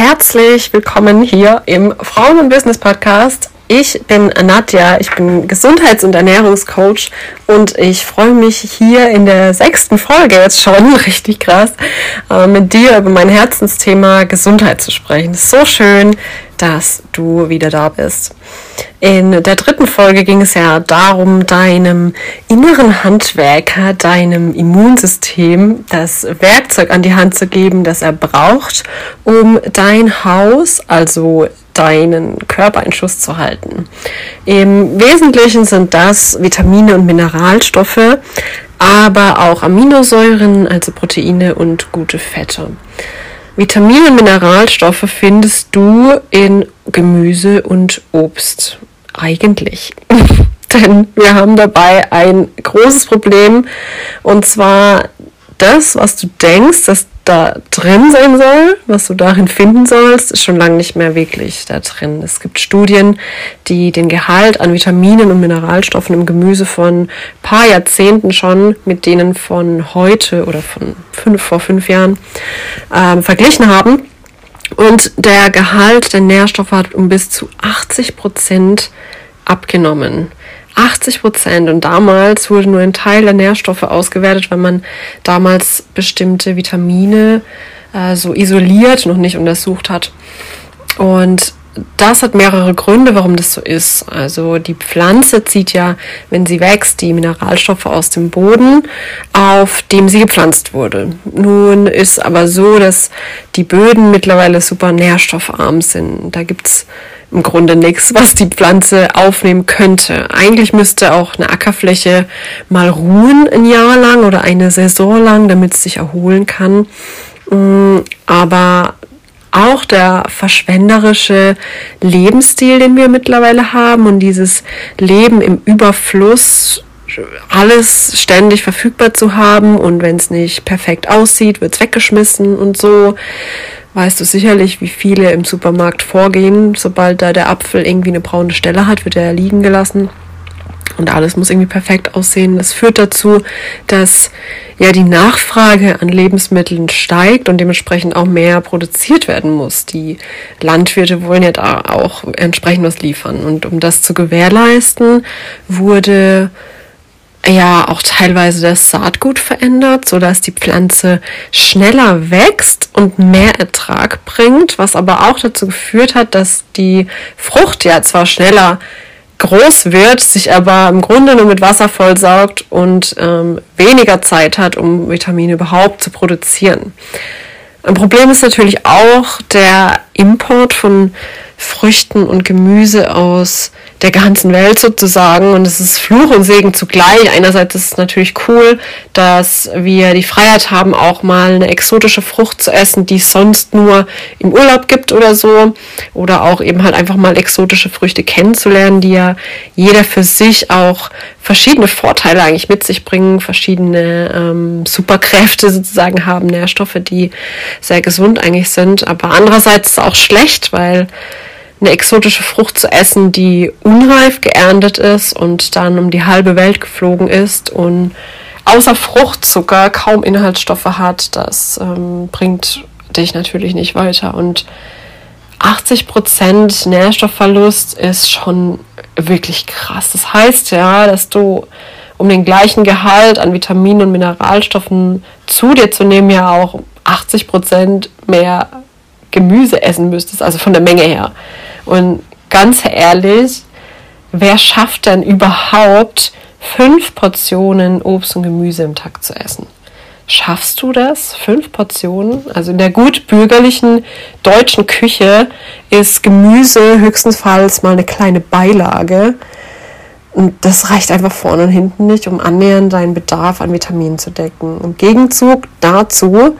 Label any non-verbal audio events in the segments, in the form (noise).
Herzlich willkommen hier im Frauen- und Business Podcast. Ich bin Nadja, ich bin Gesundheits- und Ernährungscoach und ich freue mich hier in der sechsten Folge jetzt schon, (laughs) richtig krass, äh, mit dir über mein Herzensthema Gesundheit zu sprechen. So schön, dass du wieder da bist. In der dritten Folge ging es ja darum, deinem inneren Handwerker, deinem Immunsystem das Werkzeug an die Hand zu geben, das er braucht, um dein Haus, also deinen Körper in Schuss zu halten. Im Wesentlichen sind das Vitamine und Mineralstoffe, aber auch Aminosäuren, also Proteine und gute Fette. Vitamine und Mineralstoffe findest du in Gemüse und Obst. Eigentlich. (laughs) Denn wir haben dabei ein großes Problem. Und zwar das, was du denkst, dass da drin sein soll, was du darin finden sollst, ist schon lange nicht mehr wirklich da drin. Es gibt Studien, die den Gehalt an Vitaminen und Mineralstoffen im Gemüse von paar Jahrzehnten schon mit denen von heute oder von fünf vor fünf Jahren äh, verglichen haben. Und der Gehalt der Nährstoffe hat um bis zu 80 Prozent abgenommen. 80 Prozent. Und damals wurde nur ein Teil der Nährstoffe ausgewertet, weil man damals bestimmte Vitamine äh, so isoliert noch nicht untersucht hat. Und das hat mehrere Gründe, warum das so ist. Also die Pflanze zieht ja, wenn sie wächst, die Mineralstoffe aus dem Boden, auf dem sie gepflanzt wurde. Nun ist aber so, dass die Böden mittlerweile super nährstoffarm sind. Da gibt's im Grunde nichts, was die Pflanze aufnehmen könnte. Eigentlich müsste auch eine Ackerfläche mal ruhen ein Jahr lang oder eine Saison lang, damit es sich erholen kann. Mm, aber auch der verschwenderische Lebensstil, den wir mittlerweile haben und dieses Leben im Überfluss, alles ständig verfügbar zu haben und wenn es nicht perfekt aussieht, wird es weggeschmissen und so weißt du sicherlich, wie viele im Supermarkt vorgehen. Sobald da der Apfel irgendwie eine braune Stelle hat, wird er liegen gelassen. Und alles muss irgendwie perfekt aussehen. Das führt dazu, dass ja die Nachfrage an Lebensmitteln steigt und dementsprechend auch mehr produziert werden muss. Die Landwirte wollen ja da auch entsprechend was liefern. Und um das zu gewährleisten, wurde ja auch teilweise das Saatgut verändert, so dass die Pflanze schneller wächst und mehr Ertrag bringt, was aber auch dazu geführt hat, dass die Frucht ja zwar schneller groß wird, sich aber im Grunde nur mit Wasser vollsaugt und ähm, weniger Zeit hat, um Vitamine überhaupt zu produzieren. Ein Problem ist natürlich auch der Import von Früchten und Gemüse aus der ganzen Welt sozusagen. Und es ist Fluch und Segen zugleich. Einerseits ist es natürlich cool, dass wir die Freiheit haben, auch mal eine exotische Frucht zu essen, die es sonst nur im Urlaub gibt oder so. Oder auch eben halt einfach mal exotische Früchte kennenzulernen, die ja jeder für sich auch verschiedene Vorteile eigentlich mit sich bringen, verschiedene ähm, Superkräfte sozusagen haben, Nährstoffe, die sehr gesund eigentlich sind. Aber andererseits ist es auch schlecht, weil eine exotische Frucht zu essen, die unreif geerntet ist und dann um die halbe Welt geflogen ist und außer Fruchtzucker kaum Inhaltsstoffe hat, das ähm, bringt dich natürlich nicht weiter. Und 80% Nährstoffverlust ist schon wirklich krass. Das heißt ja, dass du um den gleichen Gehalt an Vitaminen und Mineralstoffen zu dir zu nehmen, ja auch 80% mehr Gemüse essen müsstest, also von der Menge her. Und ganz ehrlich, wer schafft denn überhaupt fünf Portionen Obst und Gemüse im Tag zu essen? Schaffst du das? Fünf Portionen? Also in der gut bürgerlichen deutschen Küche ist Gemüse höchstenfalls mal eine kleine Beilage. Und das reicht einfach vorne und hinten nicht, um annähernd deinen Bedarf an Vitaminen zu decken. Im Gegenzug dazu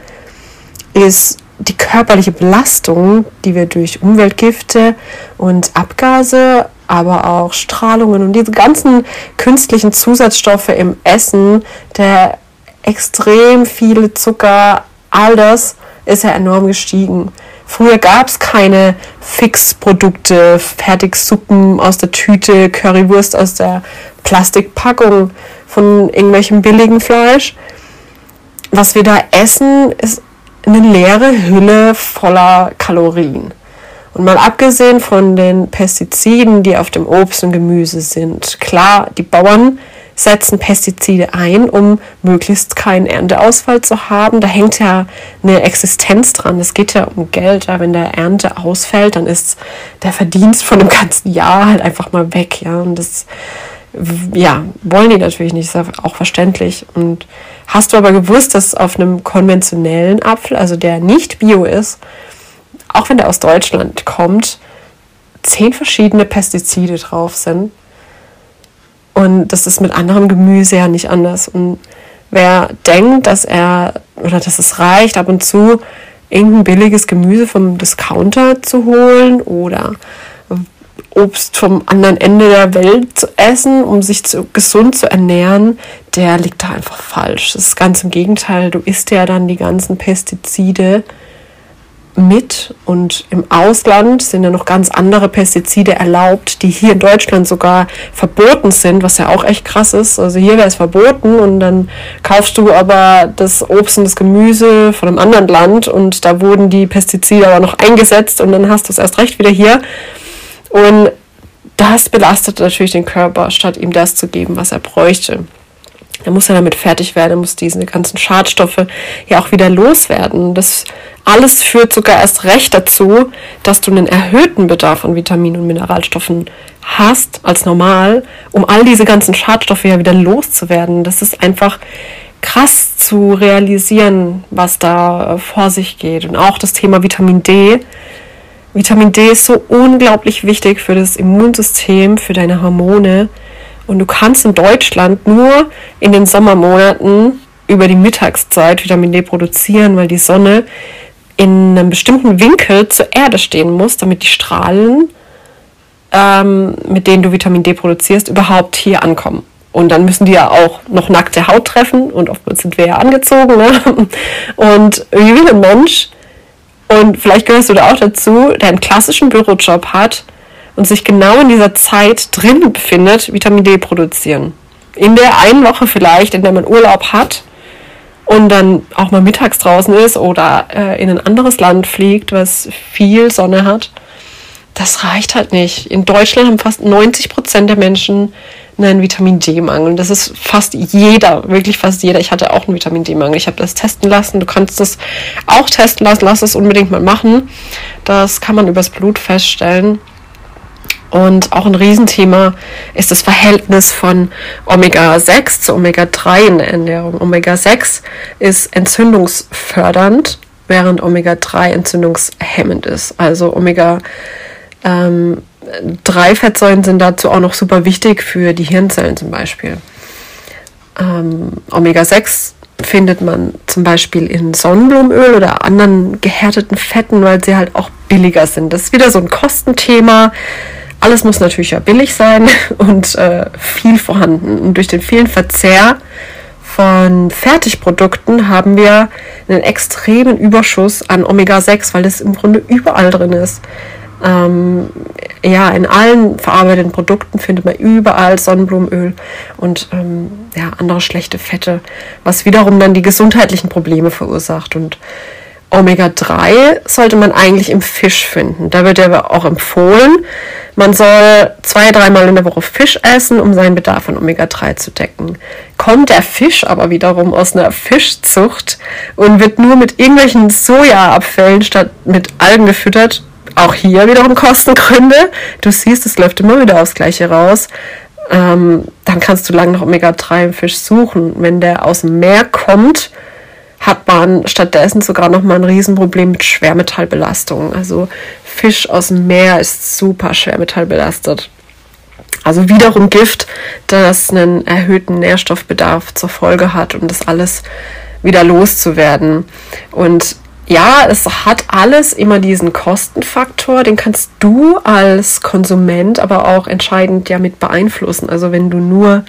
ist die körperliche Belastung, die wir durch Umweltgifte und Abgase, aber auch Strahlungen und diese ganzen künstlichen Zusatzstoffe im Essen, der extrem viele Zucker, all das ist ja enorm gestiegen. Früher gab es keine Fixprodukte, Fertigsuppen aus der Tüte, Currywurst aus der Plastikpackung von irgendwelchem billigen Fleisch. Was wir da essen, ist eine leere Hülle voller Kalorien. Und mal abgesehen von den Pestiziden, die auf dem Obst und Gemüse sind, klar, die Bauern setzen Pestizide ein, um möglichst keinen Ernteausfall zu haben. Da hängt ja eine Existenz dran. Es geht ja um Geld. Ja. Wenn der Ernte ausfällt, dann ist der Verdienst von dem ganzen Jahr halt einfach mal weg. Ja. Und das ja, wollen die natürlich nicht, ist auch verständlich. Und hast du aber gewusst, dass auf einem konventionellen Apfel, also der nicht bio ist, auch wenn der aus Deutschland kommt, zehn verschiedene Pestizide drauf sind. Und das ist mit anderem Gemüse ja nicht anders. Und wer denkt, dass er oder dass es reicht, ab und zu irgendein billiges Gemüse vom Discounter zu holen oder Obst vom anderen Ende der Welt zu essen, um sich zu, gesund zu ernähren, der liegt da einfach falsch. Das ist ganz im Gegenteil. Du isst ja dann die ganzen Pestizide mit und im Ausland sind ja noch ganz andere Pestizide erlaubt, die hier in Deutschland sogar verboten sind, was ja auch echt krass ist. Also hier wäre es verboten und dann kaufst du aber das Obst und das Gemüse von einem anderen Land und da wurden die Pestizide aber noch eingesetzt und dann hast du es erst recht wieder hier. Und das belastet natürlich den Körper, statt ihm das zu geben, was er bräuchte. Er muss ja damit fertig werden, er muss diese ganzen Schadstoffe ja auch wieder loswerden. Das alles führt sogar erst recht dazu, dass du einen erhöhten Bedarf an Vitaminen und Mineralstoffen hast als normal, um all diese ganzen Schadstoffe ja wieder loszuwerden. Das ist einfach krass zu realisieren, was da vor sich geht. Und auch das Thema Vitamin D Vitamin D ist so unglaublich wichtig für das Immunsystem, für deine Hormone. Und du kannst in Deutschland nur in den Sommermonaten über die Mittagszeit Vitamin D produzieren, weil die Sonne in einem bestimmten Winkel zur Erde stehen muss, damit die Strahlen, ähm, mit denen du Vitamin D produzierst, überhaupt hier ankommen. Und dann müssen die ja auch noch nackte Haut treffen und oftmals sind wir ja angezogen. Ne? (laughs) Und wie will ein Mensch und vielleicht gehörst du da auch dazu, der einen klassischen Bürojob hat und sich genau in dieser Zeit drin befindet, Vitamin D produzieren. In der einen Woche vielleicht, in der man Urlaub hat und dann auch mal mittags draußen ist oder äh, in ein anderes Land fliegt, was viel Sonne hat. Das reicht halt nicht. In Deutschland haben fast 90 Prozent der Menschen einen Vitamin D-Mangel. Das ist fast jeder, wirklich fast jeder. Ich hatte auch einen Vitamin D-Mangel. Ich habe das testen lassen. Du kannst das auch testen lassen. Lass es unbedingt mal machen. Das kann man übers Blut feststellen. Und auch ein Riesenthema ist das Verhältnis von Omega-6 zu Omega-3 in der Ernährung. Omega-6 ist entzündungsfördernd, während Omega-3 entzündungshemmend ist. Also Omega ähm, drei Fettsäuren sind dazu auch noch super wichtig für die Hirnzellen zum Beispiel. Ähm, Omega-6 findet man zum Beispiel in Sonnenblumenöl oder anderen gehärteten Fetten, weil sie halt auch billiger sind. Das ist wieder so ein Kostenthema. Alles muss natürlich ja billig sein (laughs) und äh, viel vorhanden. Und durch den vielen Verzehr von Fertigprodukten haben wir einen extremen Überschuss an Omega-6, weil das im Grunde überall drin ist. Ähm, ja, in allen verarbeiteten Produkten findet man überall Sonnenblumenöl und ähm, ja, andere schlechte Fette, was wiederum dann die gesundheitlichen Probleme verursacht. Und Omega-3 sollte man eigentlich im Fisch finden. Da wird aber auch empfohlen, man soll zwei, dreimal in der Woche Fisch essen, um seinen Bedarf an Omega-3 zu decken. Kommt der Fisch aber wiederum aus einer Fischzucht und wird nur mit irgendwelchen Sojaabfällen statt mit Algen gefüttert, auch hier wiederum Kostengründe. Du siehst, es läuft immer wieder aufs Gleiche raus. Ähm, dann kannst du lange nach Omega-3 im Fisch suchen. Wenn der aus dem Meer kommt, hat man stattdessen sogar noch mal ein Riesenproblem mit Schwermetallbelastung. Also Fisch aus dem Meer ist super schwermetallbelastet. Also wiederum Gift, das einen erhöhten Nährstoffbedarf zur Folge hat, um das alles wieder loszuwerden. Und ja, es hat alles immer diesen Kostenfaktor, den kannst du als Konsument aber auch entscheidend ja mit beeinflussen. Also wenn du nur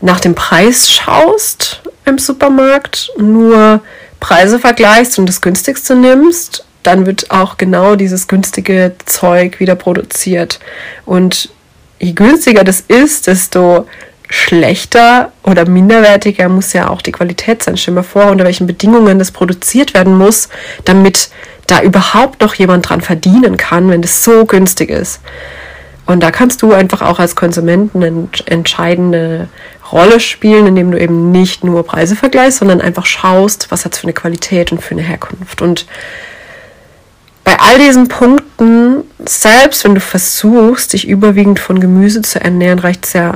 nach dem Preis schaust im Supermarkt, nur Preise vergleichst und das günstigste nimmst, dann wird auch genau dieses günstige Zeug wieder produziert. Und je günstiger das ist, desto schlechter oder minderwertiger muss ja auch die Qualität sein. Stell dir mal vor, unter welchen Bedingungen das produziert werden muss, damit da überhaupt noch jemand dran verdienen kann, wenn das so günstig ist. Und da kannst du einfach auch als Konsument eine entscheidende Rolle spielen, indem du eben nicht nur Preise vergleichst, sondern einfach schaust, was hat es für eine Qualität und für eine Herkunft. Und bei all diesen Punkten, selbst wenn du versuchst, dich überwiegend von Gemüse zu ernähren, reicht es ja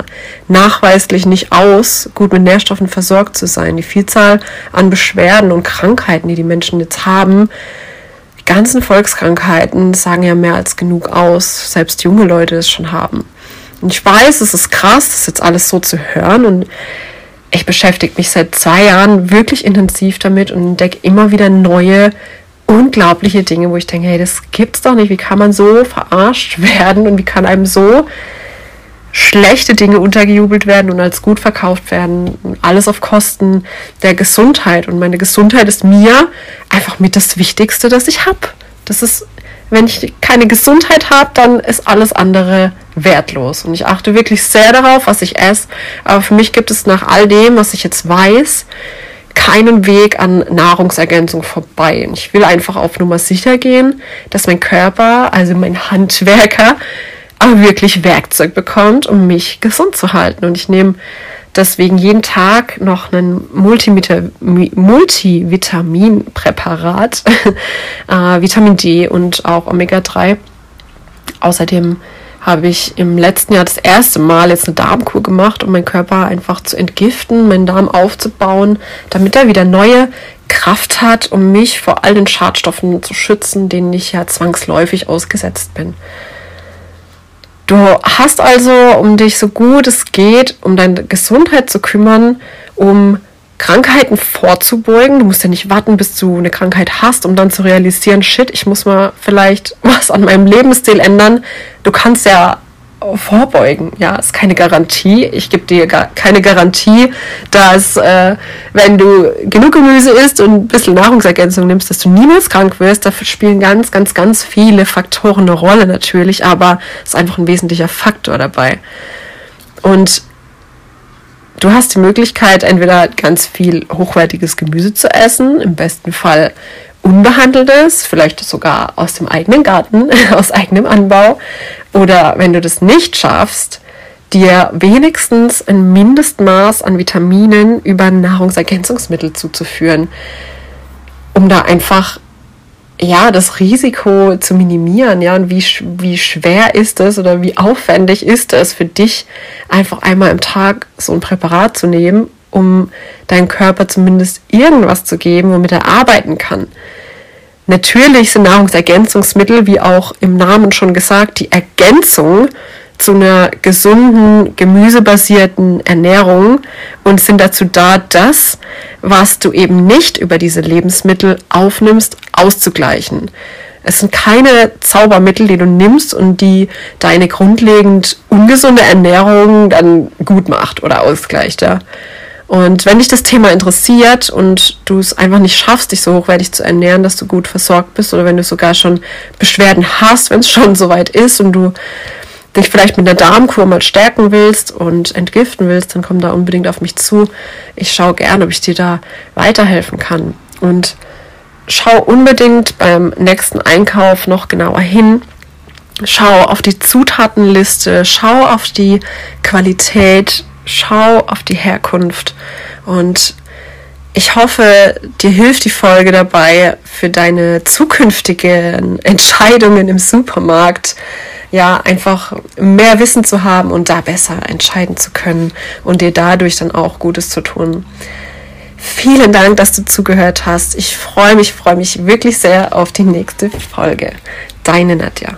nachweislich nicht aus, gut mit Nährstoffen versorgt zu sein. Die Vielzahl an Beschwerden und Krankheiten, die die Menschen jetzt haben, die ganzen Volkskrankheiten sagen ja mehr als genug aus, selbst junge Leute es schon haben. Und ich weiß, es ist krass, das jetzt alles so zu hören und ich beschäftige mich seit zwei Jahren wirklich intensiv damit und entdecke immer wieder neue unglaubliche Dinge, wo ich denke, hey, das gibt's doch nicht. Wie kann man so verarscht werden und wie kann einem so schlechte Dinge untergejubelt werden und als gut verkauft werden. Alles auf Kosten der Gesundheit. Und meine Gesundheit ist mir einfach mit das Wichtigste, das ich habe. Das ist, wenn ich keine Gesundheit habe, dann ist alles andere wertlos. Und ich achte wirklich sehr darauf, was ich esse. Aber für mich gibt es nach all dem, was ich jetzt weiß, keinen Weg an Nahrungsergänzung vorbei. Und ich will einfach auf Nummer sicher gehen, dass mein Körper, also mein Handwerker, auch wirklich Werkzeug bekommt, um mich gesund zu halten. Und ich nehme deswegen jeden Tag noch ein Multivitaminpräparat, (laughs) äh, Vitamin D und auch Omega-3. Außerdem habe ich im letzten Jahr das erste Mal jetzt eine Darmkur gemacht, um meinen Körper einfach zu entgiften, meinen Darm aufzubauen, damit er wieder neue Kraft hat, um mich vor all den Schadstoffen zu schützen, denen ich ja zwangsläufig ausgesetzt bin. Du hast also, um dich so gut es geht, um deine Gesundheit zu kümmern, um Krankheiten vorzubeugen. Du musst ja nicht warten, bis du eine Krankheit hast, um dann zu realisieren, shit, ich muss mal vielleicht (laughs) was an meinem Lebensstil ändern. Du kannst ja vorbeugen. Ja, ist keine Garantie. Ich gebe dir gar keine Garantie, dass äh, wenn du genug Gemüse isst und ein bisschen Nahrungsergänzung nimmst, dass du niemals krank wirst. Dafür spielen ganz, ganz, ganz viele Faktoren eine Rolle natürlich, aber es ist einfach ein wesentlicher Faktor dabei. Und Du hast die Möglichkeit, entweder ganz viel hochwertiges Gemüse zu essen, im besten Fall unbehandeltes, vielleicht sogar aus dem eigenen Garten, (laughs) aus eigenem Anbau. Oder wenn du das nicht schaffst, dir wenigstens ein Mindestmaß an Vitaminen über Nahrungsergänzungsmittel zuzuführen, um da einfach ja, das Risiko zu minimieren, ja, und wie, wie schwer ist es oder wie aufwendig ist es für dich, einfach einmal im Tag so ein Präparat zu nehmen, um deinem Körper zumindest irgendwas zu geben, womit er arbeiten kann. Natürlich sind Nahrungsergänzungsmittel, wie auch im Namen schon gesagt, die Ergänzung zu einer gesunden, gemüsebasierten Ernährung und sind dazu da, das, was du eben nicht über diese Lebensmittel aufnimmst, auszugleichen. Es sind keine Zaubermittel, die du nimmst und die deine grundlegend ungesunde Ernährung dann gut macht oder ausgleicht. Ja. Und wenn dich das Thema interessiert und du es einfach nicht schaffst, dich so hochwertig zu ernähren, dass du gut versorgt bist, oder wenn du sogar schon Beschwerden hast, wenn es schon (laughs) soweit ist und du dich vielleicht mit einer Darmkur mal stärken willst und entgiften willst, dann komm da unbedingt auf mich zu. Ich schaue gerne, ob ich dir da weiterhelfen kann. Und schau unbedingt beim nächsten Einkauf noch genauer hin. Schau auf die Zutatenliste, schau auf die Qualität, schau auf die Herkunft und ich hoffe, dir hilft die Folge dabei für deine zukünftigen Entscheidungen im Supermarkt, ja, einfach mehr Wissen zu haben und da besser entscheiden zu können und dir dadurch dann auch Gutes zu tun. Vielen Dank, dass du zugehört hast. Ich freue mich, freue mich wirklich sehr auf die nächste Folge. Deine Nadja.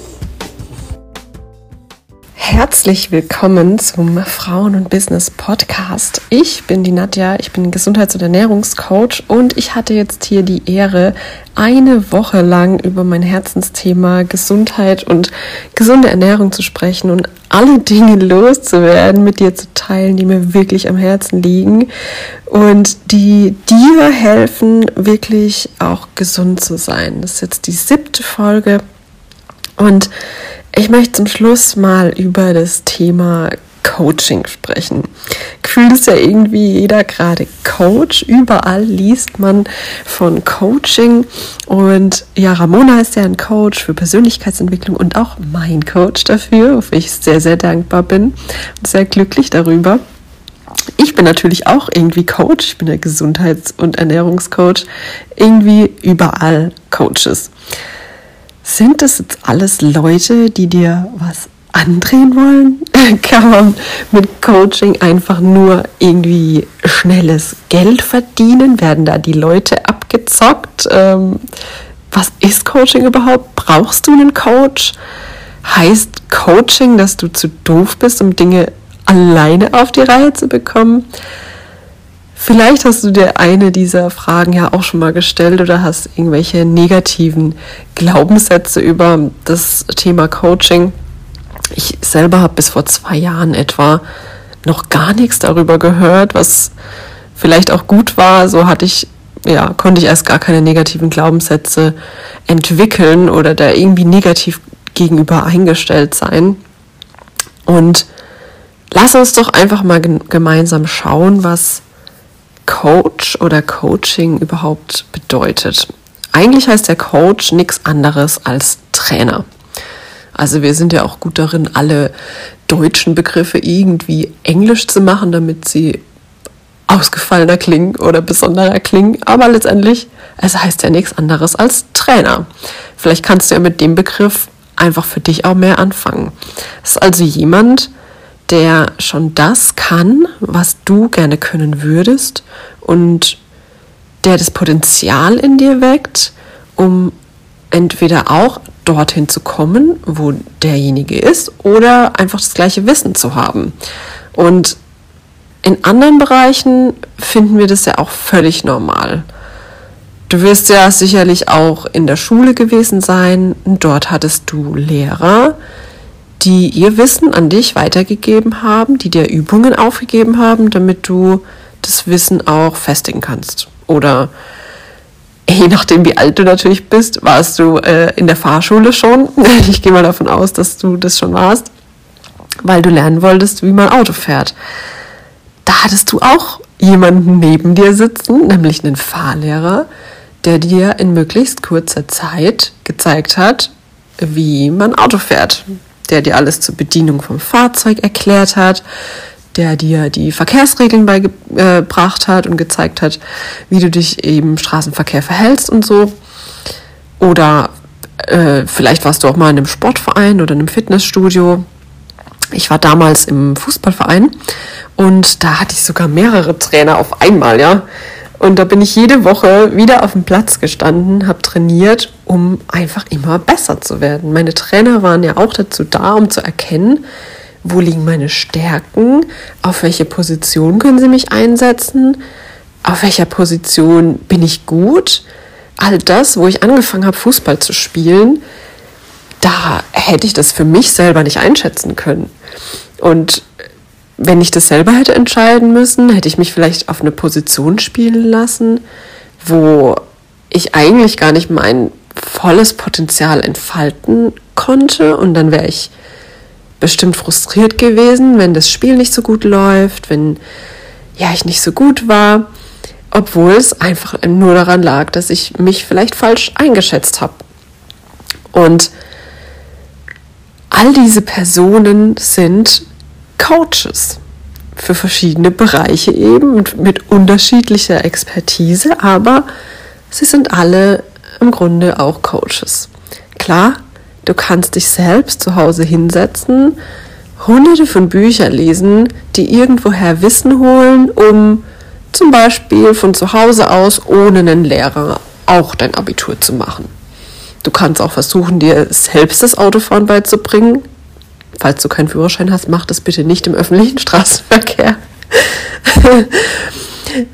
Herzlich willkommen zum Frauen- und Business Podcast. Ich bin die Nadja, ich bin Gesundheits- und Ernährungscoach und ich hatte jetzt hier die Ehre, eine Woche lang über mein Herzensthema Gesundheit und gesunde Ernährung zu sprechen und alle Dinge loszuwerden, mit dir zu teilen, die mir wirklich am Herzen liegen und die dir helfen, wirklich auch gesund zu sein. Das ist jetzt die siebte Folge und ich möchte zum Schluss mal über das Thema Coaching sprechen. Gefühlt ist ja irgendwie jeder gerade Coach. Überall liest man von Coaching. Und ja, Ramona ist ja ein Coach für Persönlichkeitsentwicklung und auch mein Coach dafür, wofür ich sehr, sehr dankbar bin und sehr glücklich darüber. Ich bin natürlich auch irgendwie Coach. Ich bin der Gesundheits- und Ernährungscoach. Irgendwie überall Coaches. Sind das jetzt alles Leute, die dir was andrehen wollen? (laughs) Kann man mit Coaching einfach nur irgendwie schnelles Geld verdienen? Werden da die Leute abgezockt? Ähm, was ist Coaching überhaupt? Brauchst du einen Coach? Heißt Coaching, dass du zu doof bist, um Dinge alleine auf die Reihe zu bekommen? Vielleicht hast du dir eine dieser Fragen ja auch schon mal gestellt oder hast irgendwelche negativen Glaubenssätze über das Thema Coaching. Ich selber habe bis vor zwei Jahren etwa noch gar nichts darüber gehört, was vielleicht auch gut war. So hatte ich, ja, konnte ich erst gar keine negativen Glaubenssätze entwickeln oder da irgendwie negativ gegenüber eingestellt sein. Und lass uns doch einfach mal gemeinsam schauen, was Coach oder Coaching überhaupt bedeutet. Eigentlich heißt der Coach nichts anderes als Trainer. Also wir sind ja auch gut darin, alle deutschen Begriffe irgendwie englisch zu machen, damit sie ausgefallener klingen oder besonderer klingen. Aber letztendlich, es heißt ja nichts anderes als Trainer. Vielleicht kannst du ja mit dem Begriff einfach für dich auch mehr anfangen. Es ist also jemand, der schon das kann, was du gerne können würdest und der das Potenzial in dir weckt, um entweder auch dorthin zu kommen, wo derjenige ist, oder einfach das gleiche Wissen zu haben. Und in anderen Bereichen finden wir das ja auch völlig normal. Du wirst ja sicherlich auch in der Schule gewesen sein. Dort hattest du Lehrer, die ihr Wissen an dich weitergegeben haben, die dir Übungen aufgegeben haben, damit du das Wissen auch festigen kannst. Oder (laughs) je nachdem, wie alt du natürlich bist, warst du äh, in der Fahrschule schon. (laughs) Ich gehe mal davon aus, dass du das schon warst, weil du lernen wolltest, wie man Auto fährt. Da hattest du auch jemanden neben dir sitzen, nämlich einen Fahrlehrer, der dir in möglichst kurzer Zeit gezeigt hat, wie man Auto fährt, der dir alles zur Bedienung vom Fahrzeug erklärt hat, der dir die Verkehrsregeln beigebracht hat und gezeigt hat, wie du dich im Straßenverkehr verhältst und so. Oder äh, vielleicht warst du auch mal in einem Sportverein oder in einem Fitnessstudio. Ich war damals im Fußballverein und da hatte ich sogar mehrere Trainer auf einmal, ja. Und da bin ich jede Woche wieder auf dem Platz gestanden, habe trainiert, um einfach immer besser zu werden. Meine Trainer waren ja auch dazu da, um zu erkennen, wo liegen meine Stärken, auf welche Position können sie mich einsetzen, auf welcher Position bin ich gut, all das, wo ich angefangen habe, Fußball zu spielen, da hätte ich das für mich selber nicht einschätzen können. Und wenn ich das selber hätte entscheiden müssen, hätte ich mich vielleicht auf eine Position spielen lassen, wo ich eigentlich gar nicht mein volles Potenzial entfalten konnte und dann wäre ich bestimmt frustriert gewesen, wenn das Spiel nicht so gut läuft, wenn ja ich nicht so gut war, obwohl es einfach nur daran lag, dass ich mich vielleicht falsch eingeschätzt habe. Und all diese Personen sind Coaches für verschiedene Bereiche eben mit unterschiedlicher Expertise, aber sie sind alle im Grunde auch Coaches. Klar, du kannst dich selbst zu Hause hinsetzen, hunderte von Büchern lesen, die irgendwoher Wissen holen, um zum Beispiel von zu Hause aus ohne einen Lehrer auch dein Abitur zu machen. Du kannst auch versuchen, dir selbst das Autofahren beizubringen. Falls du keinen Führerschein hast, mach das bitte nicht im öffentlichen (laughs) Straßenverkehr. (laughs)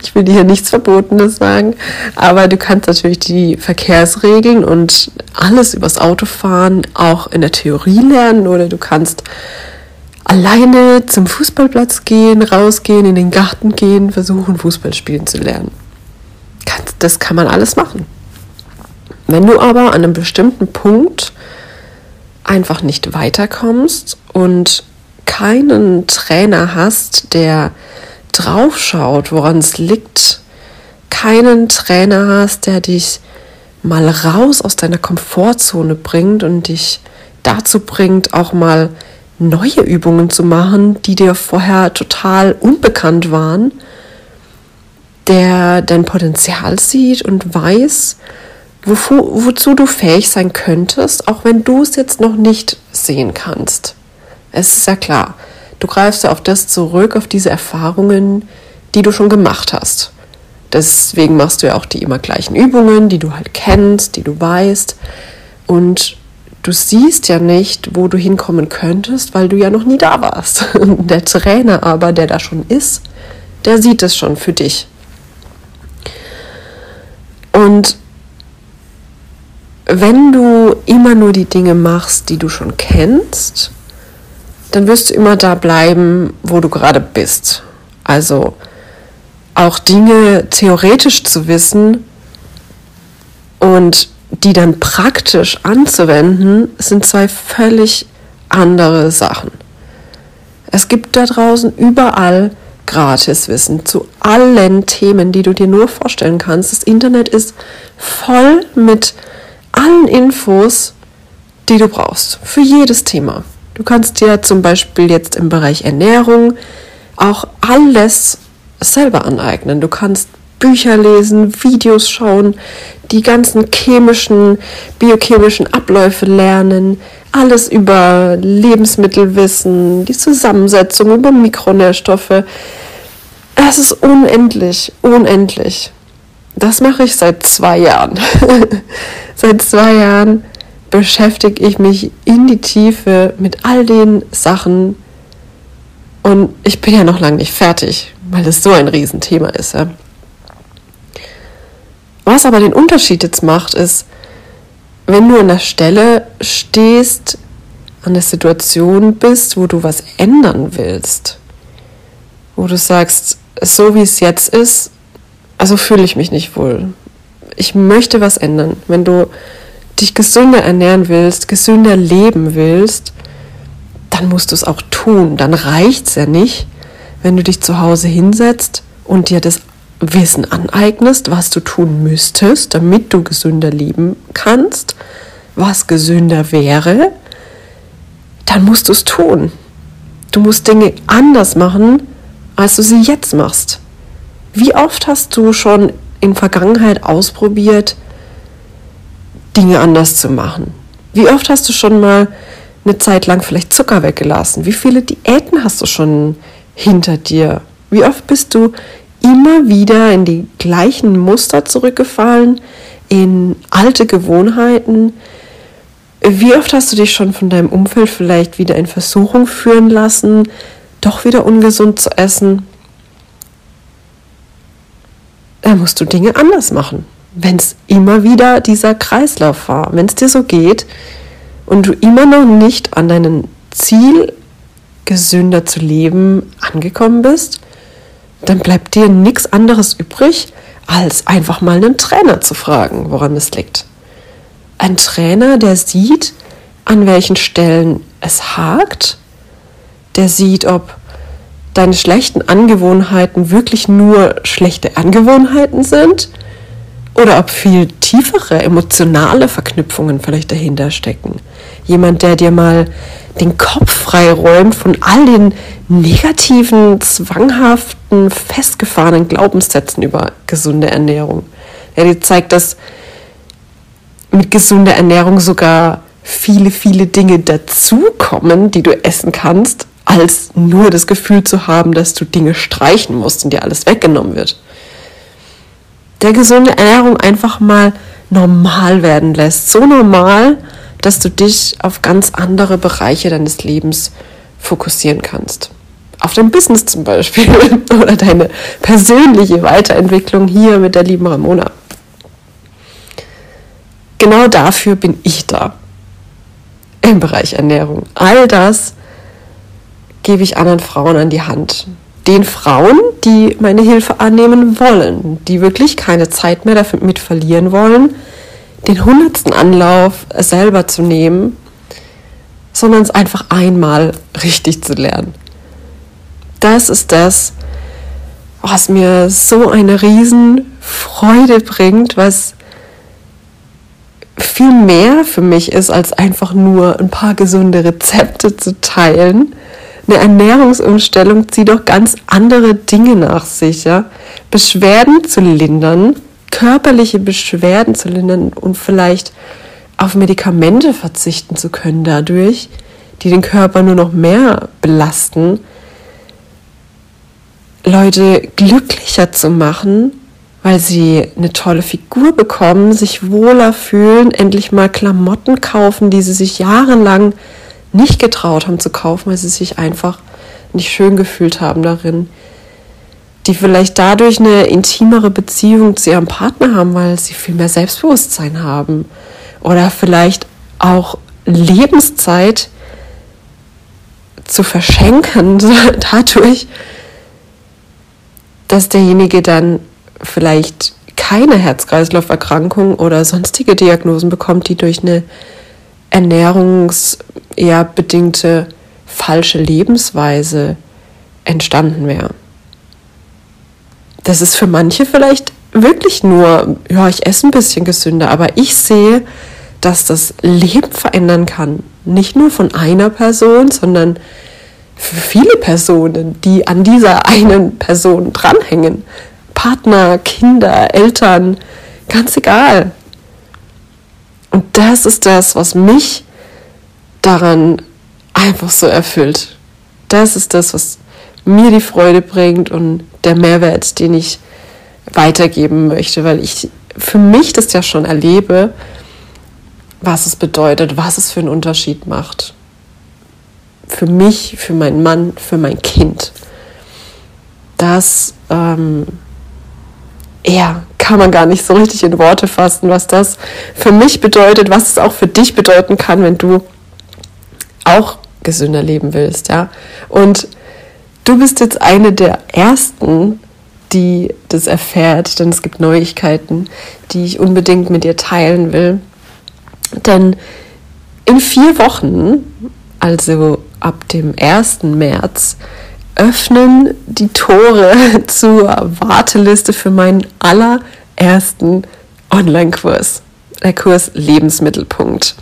ich will dir hier nichts Verbotenes sagen, aber du kannst natürlich die Verkehrsregeln und alles übers Autofahren auch in der Theorie lernen oder du kannst alleine zum Fußballplatz gehen, rausgehen, in den Garten gehen, versuchen Fußball spielen zu lernen. Das kann man alles machen. Wenn du aber an einem bestimmten Punkt einfach nicht weiterkommst und keinen Trainer hast, der draufschaut, woran es liegt, keinen Trainer hast, der dich mal raus aus deiner Komfortzone bringt und dich dazu bringt, auch mal neue Übungen zu machen, die dir vorher total unbekannt waren, der dein Potenzial sieht und weiß, wozu, wozu du fähig sein könntest, auch wenn du es jetzt noch nicht sehen kannst. Es ist ja klar, du greifst ja auf das zurück, auf diese Erfahrungen, die du schon gemacht hast. Deswegen machst du ja auch die immer gleichen Übungen, die du halt kennst, die du weißt. Und du siehst ja nicht, wo du hinkommen könntest, weil du ja noch nie da warst. (laughs) Der Trainer aber, der da schon ist, der sieht es schon für dich. Und wenn du immer nur die Dinge machst, die du schon kennst, dann wirst du immer da bleiben, wo du gerade bist. Also auch Dinge theoretisch zu wissen und die dann praktisch anzuwenden, sind zwei völlig andere Sachen. Es gibt da draußen überall Gratiswissen zu allen Themen, die du dir nur vorstellen kannst. Das Internet ist voll mit allen Infos, die du brauchst, für jedes Thema. Du kannst dir zum Beispiel jetzt im Bereich Ernährung auch alles selber aneignen. Du kannst Bücher lesen, Videos schauen, die ganzen chemischen, biochemischen Abläufe lernen, alles über Lebensmittel wissen, die Zusammensetzung über Mikronährstoffe. Es ist unendlich, unendlich. Das mache ich seit zwei Jahren. (laughs) seit zwei Jahren beschäftige ich mich in die Tiefe mit all den Sachen und ich bin ja noch lange nicht fertig, weil es so ein Riesenthema ist. Ja. Was aber den Unterschied jetzt macht, ist, wenn du an der Stelle stehst, an der Situation bist, wo du was ändern willst, wo du sagst, so wie es jetzt ist, also fühle ich mich nicht wohl. Ich möchte was ändern. Wenn du dich gesünder ernähren willst, gesünder leben willst, dann musst du es auch tun. Dann reicht es ja nicht, wenn du dich zu Hause hinsetzt und dir das Wissen aneignest, was du tun müsstest, damit du gesünder leben kannst, was gesünder wäre, dann musst du es tun. Du musst Dinge anders machen, als du sie jetzt machst. Wie oft hast du schon in Vergangenheit ausprobiert, Dinge anders zu machen? Wie oft hast du schon mal eine Zeit lang vielleicht Zucker weggelassen? Wie viele Diäten hast du schon hinter dir? Wie oft bist du immer wieder in die gleichen Muster zurückgefallen, in alte Gewohnheiten. Wie oft hast du dich schon von deinem Umfeld vielleicht wieder in Versuchung führen lassen, doch wieder ungesund zu essen? Musst du Dinge anders machen. wenn es immer wieder dieser Kreislauf war. Wenn es dir so geht und du immer noch nicht an deinem Ziel, gesünder zu leben, angekommen bist, dann bleibt dir nichts anderes übrig, als einfach mal einen Trainer zu fragen, woran es liegt. Ein Trainer, der sieht, an welchen Stellen es hakt, der sieht, ob deine schlechten Angewohnheiten wirklich nur schlechte Angewohnheiten sind oder ob viel tiefere emotionale Verknüpfungen vielleicht dahinter stecken. Jemand, der dir mal den Kopf freiräumt von all den negativen, zwanghaften, festgefahrenen Glaubenssätzen über gesunde Ernährung. Der dir zeigt, dass mit gesunder Ernährung sogar viele, viele Dinge dazukommen, die du essen kannst, als nur das Gefühl zu haben, dass du Dinge streichen musst und dir alles weggenommen wird. Der gesunde Ernährung einfach mal normal werden lässt. So normal, dass du dich auf ganz andere Bereiche deines Lebens fokussieren kannst. Auf dein Business zum Beispiel (laughs) oder deine persönliche Weiterentwicklung hier mit der lieben Ramona. Genau dafür bin ich da im Bereich Ernährung. All das gebe ich anderen Frauen an die Hand. Den Frauen, die meine Hilfe annehmen wollen, die wirklich keine Zeit mehr damit verlieren wollen, den hundertsten Anlauf selber zu nehmen, sondern es einfach einmal richtig zu lernen. Das ist das, was mir so eine Riesenfreude bringt, was viel mehr für mich ist, als einfach nur ein paar gesunde Rezepte zu teilen, eine Ernährungsumstellung zieht doch ganz andere Dinge nach sich. Ja? Beschwerden zu lindern, körperliche Beschwerden zu lindern und vielleicht auf Medikamente verzichten zu können dadurch, die den Körper nur noch mehr belasten. Leute glücklicher zu machen, weil sie eine tolle Figur bekommen, sich wohler fühlen, endlich mal Klamotten kaufen, die sie sich jahrelang nicht getraut haben zu kaufen, weil sie sich einfach nicht schön gefühlt haben darin. Die vielleicht dadurch eine intimere Beziehung zu ihrem Partner haben, weil sie viel mehr Selbstbewusstsein haben. Oder vielleicht auch Lebenszeit zu verschenken, (laughs) dadurch, dass derjenige dann vielleicht keine Herz-Kreislauf-Erkrankung oder sonstige Diagnosen bekommt, die durch eine Ernährungs- eher bedingte falsche Lebensweise entstanden wäre. Das ist für manche vielleicht wirklich nur, ja, ich esse ein bisschen gesünder, aber ich sehe, dass das Leben verändern kann. Nicht nur von einer Person, sondern für viele Personen, die an dieser einen Person dranhängen. Partner, Kinder, Eltern, ganz egal. Und das ist das, was mich daran einfach so erfüllt. Das ist das, was mir die Freude bringt und der Mehrwert, den ich weitergeben möchte, weil ich für mich das ja schon erlebe, was es bedeutet, was es für einen Unterschied macht. Für mich, für meinen Mann, für mein Kind. Das, ähm, ja, kann man gar nicht so richtig in Worte fassen, was das für mich bedeutet, was es auch für dich bedeuten kann, wenn du auch gesünder leben willst, ja. Und du bist jetzt eine der ersten, die das erfährt, denn es gibt Neuigkeiten, die ich unbedingt mit dir teilen will. Denn in vier Wochen, also ab dem 1. März, öffnen die Tore (laughs) zur Warteliste für meinen allerersten Online-Kurs. Der Kurs Lebensmittelpunkt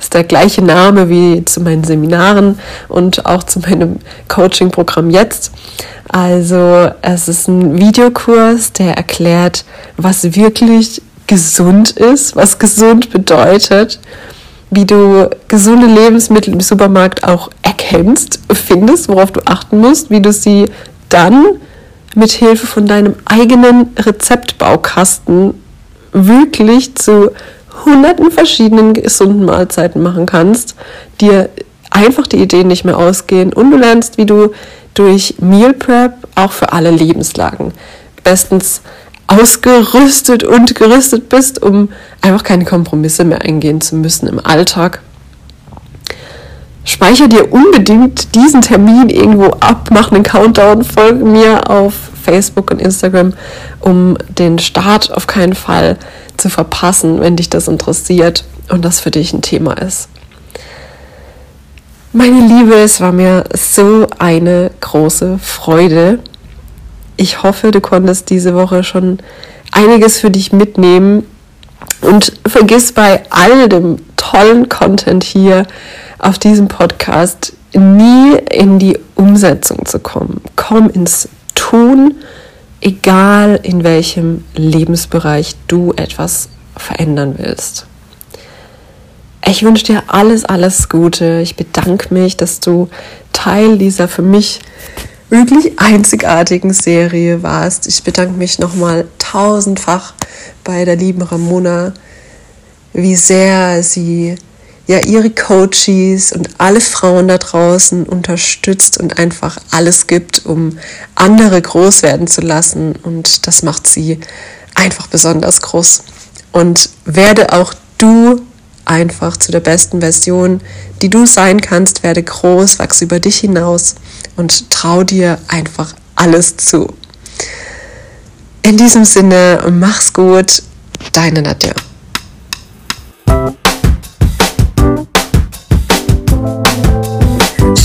ist der gleiche Name wie zu meinen Seminaren und auch zu meinem Coaching-Programm jetzt. Also es ist ein Videokurs, der erklärt, was wirklich gesund ist, was gesund bedeutet, wie du gesunde Lebensmittel im Supermarkt auch erkennst, findest, worauf du achten musst, wie du sie dann mit Hilfe von deinem eigenen Rezeptbaukasten wirklich zu hunderten verschiedenen gesunden Mahlzeiten machen kannst, dir einfach die Ideen nicht mehr ausgehen und du lernst, wie du durch Meal Prep auch für alle Lebenslagen bestens ausgerüstet und gerüstet bist, um einfach keine Kompromisse mehr eingehen zu müssen im Alltag. Speicher dir unbedingt diesen Termin irgendwo ab, mach einen Countdown, folge mir auf Facebook und Instagram, um den Start auf keinen Fall zu verpassen, wenn dich das interessiert und das für dich ein Thema ist. Meine Liebe, es war mir so eine große Freude. Ich hoffe, du konntest diese Woche schon einiges für dich mitnehmen und vergiss bei all dem tollen Content hier auf diesem Podcast nie in die Umsetzung zu kommen. Komm ins Tun, egal in welchem Lebensbereich du etwas verändern willst. Ich wünsche dir alles, alles Gute. Ich bedanke mich, dass du Teil dieser für mich wirklich einzigartigen Serie warst. Ich bedanke mich nochmal tausendfach bei der lieben Ramona, wie sehr sie ja ihre Coaches und alle Frauen da draußen unterstützt und einfach alles gibt, um andere groß werden zu lassen. Und das macht sie einfach besonders groß. Und werde auch du einfach zu der besten Version, die du sein kannst. Werde groß, wachs über dich hinaus und trau dir einfach alles zu. In diesem Sinne, mach's gut, deine Nadja.